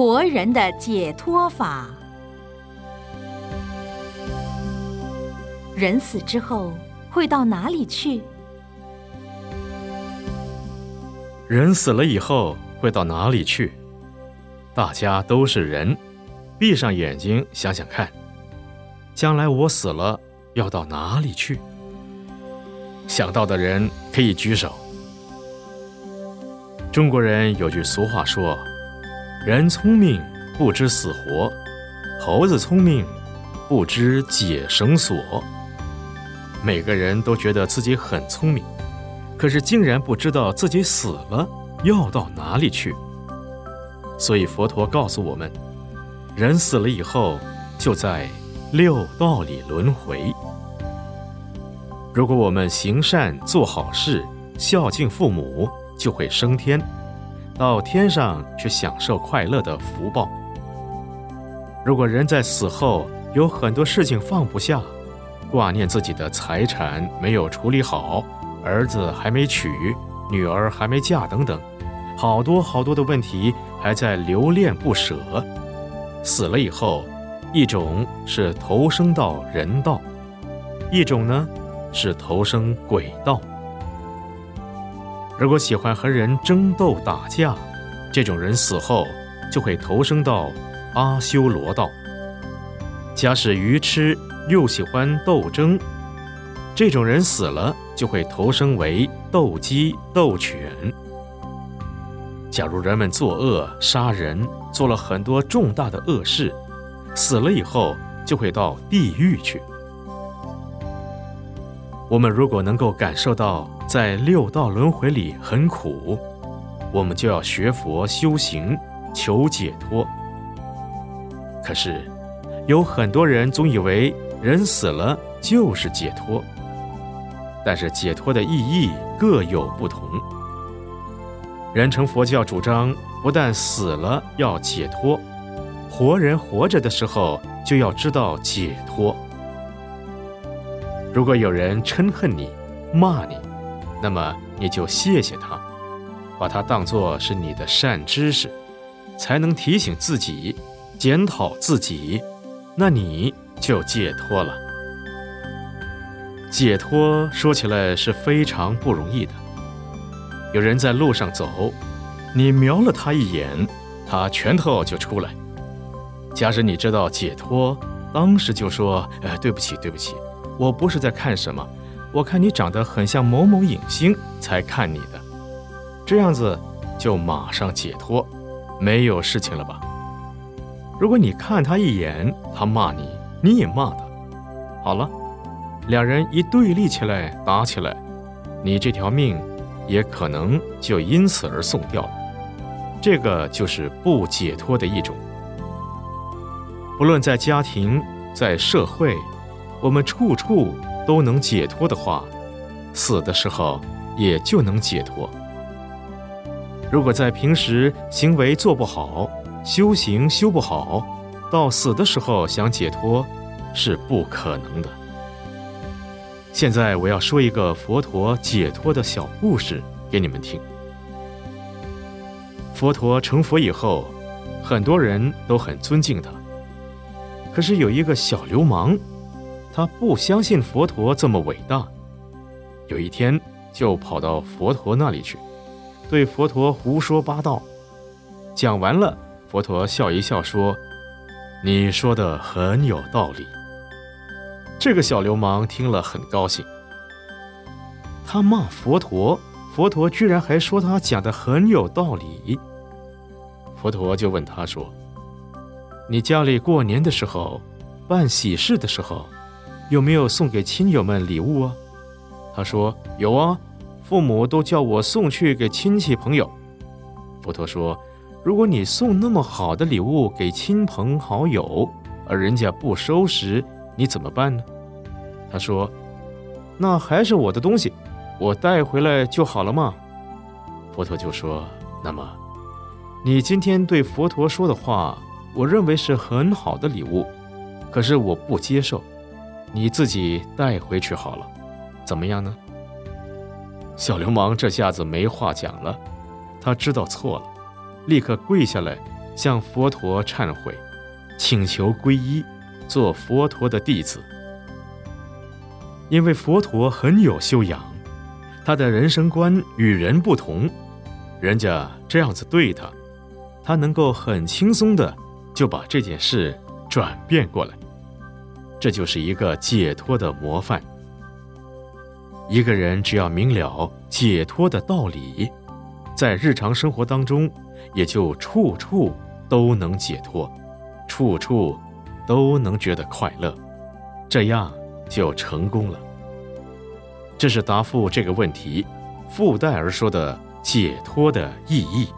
活人的解脱法。人死之后会到哪里去？人死了以后会到哪里去？大家都是人，闭上眼睛想想看，将来我死了要到哪里去？想到的人可以举手。中国人有句俗话说：“人聪明不知死活，猴子聪明不知解绳索。”每个人都觉得自己很聪明，可是竟然不知道自己死了要到哪里去。所以佛陀告诉我们，人死了以后就在六道里轮回。如果我们行善做好事，孝敬父母，就会升天，到天上去享受快乐的福报。如果人在死后有很多事情放不下，挂念自己的财产没有处理好，儿子还没娶，女儿还没嫁等等，好多好多的问题还在留恋不舍。死了以后，一种是投生到人道，一种呢？是投生鬼道。如果喜欢和人争斗打架，这种人死后就会投生到阿修罗道。假使愚痴又喜欢斗争，这种人死了就会投生为斗鸡斗犬。假如人们作恶杀人，做了很多重大的恶事，死了以后就会到地狱去。我们如果能够感受到在六道轮回里很苦，我们就要学佛修行，求解脱。可是，有很多人总以为人死了就是解脱，但是解脱的意义各有不同。人成佛教主张，不但死了要解脱，活人活着的时候就要知道解脱。如果有人嗔恨你、骂你，那么你就谢谢他，把他当作是你的善知识，才能提醒自己、检讨自己，那你就解脱了。解脱说起来是非常不容易的。有人在路上走，你瞄了他一眼，他拳头就出来。假使你知道解脱，当时就说：“呃，对不起，对不起。”我不是在看什么，我看你长得很像某某影星，才看你的。这样子就马上解脱，没有事情了吧？如果你看他一眼，他骂你，你也骂他，好了，两人一对立起来，打起来，你这条命也可能就因此而送掉了。这个就是不解脱的一种。不论在家庭，在社会。我们处处都能解脱的话，死的时候也就能解脱。如果在平时行为做不好，修行修不好，到死的时候想解脱是不可能的。现在我要说一个佛陀解脱的小故事给你们听。佛陀成佛以后，很多人都很尊敬他，可是有一个小流氓。他不相信佛陀这么伟大，有一天就跑到佛陀那里去，对佛陀胡说八道。讲完了，佛陀笑一笑说：“你说的很有道理。”这个小流氓听了很高兴。他骂佛陀，佛陀居然还说他讲的很有道理。佛陀就问他说：“你家里过年的时候，办喜事的时候？”有没有送给亲友们礼物啊？他说有啊，父母都叫我送去给亲戚朋友。佛陀说，如果你送那么好的礼物给亲朋好友，而人家不收拾，你怎么办呢？他说，那还是我的东西，我带回来就好了嘛。佛陀就说，那么，你今天对佛陀说的话，我认为是很好的礼物，可是我不接受。你自己带回去好了，怎么样呢？小流氓这下子没话讲了，他知道错了，立刻跪下来，向佛陀忏悔，请求皈依，做佛陀的弟子。因为佛陀很有修养，他的人生观与人不同，人家这样子对他，他能够很轻松的就把这件事转变过来。这就是一个解脱的模范。一个人只要明了解脱的道理，在日常生活当中，也就处处都能解脱，处处都能觉得快乐，这样就成功了。这是答复这个问题附带而说的解脱的意义。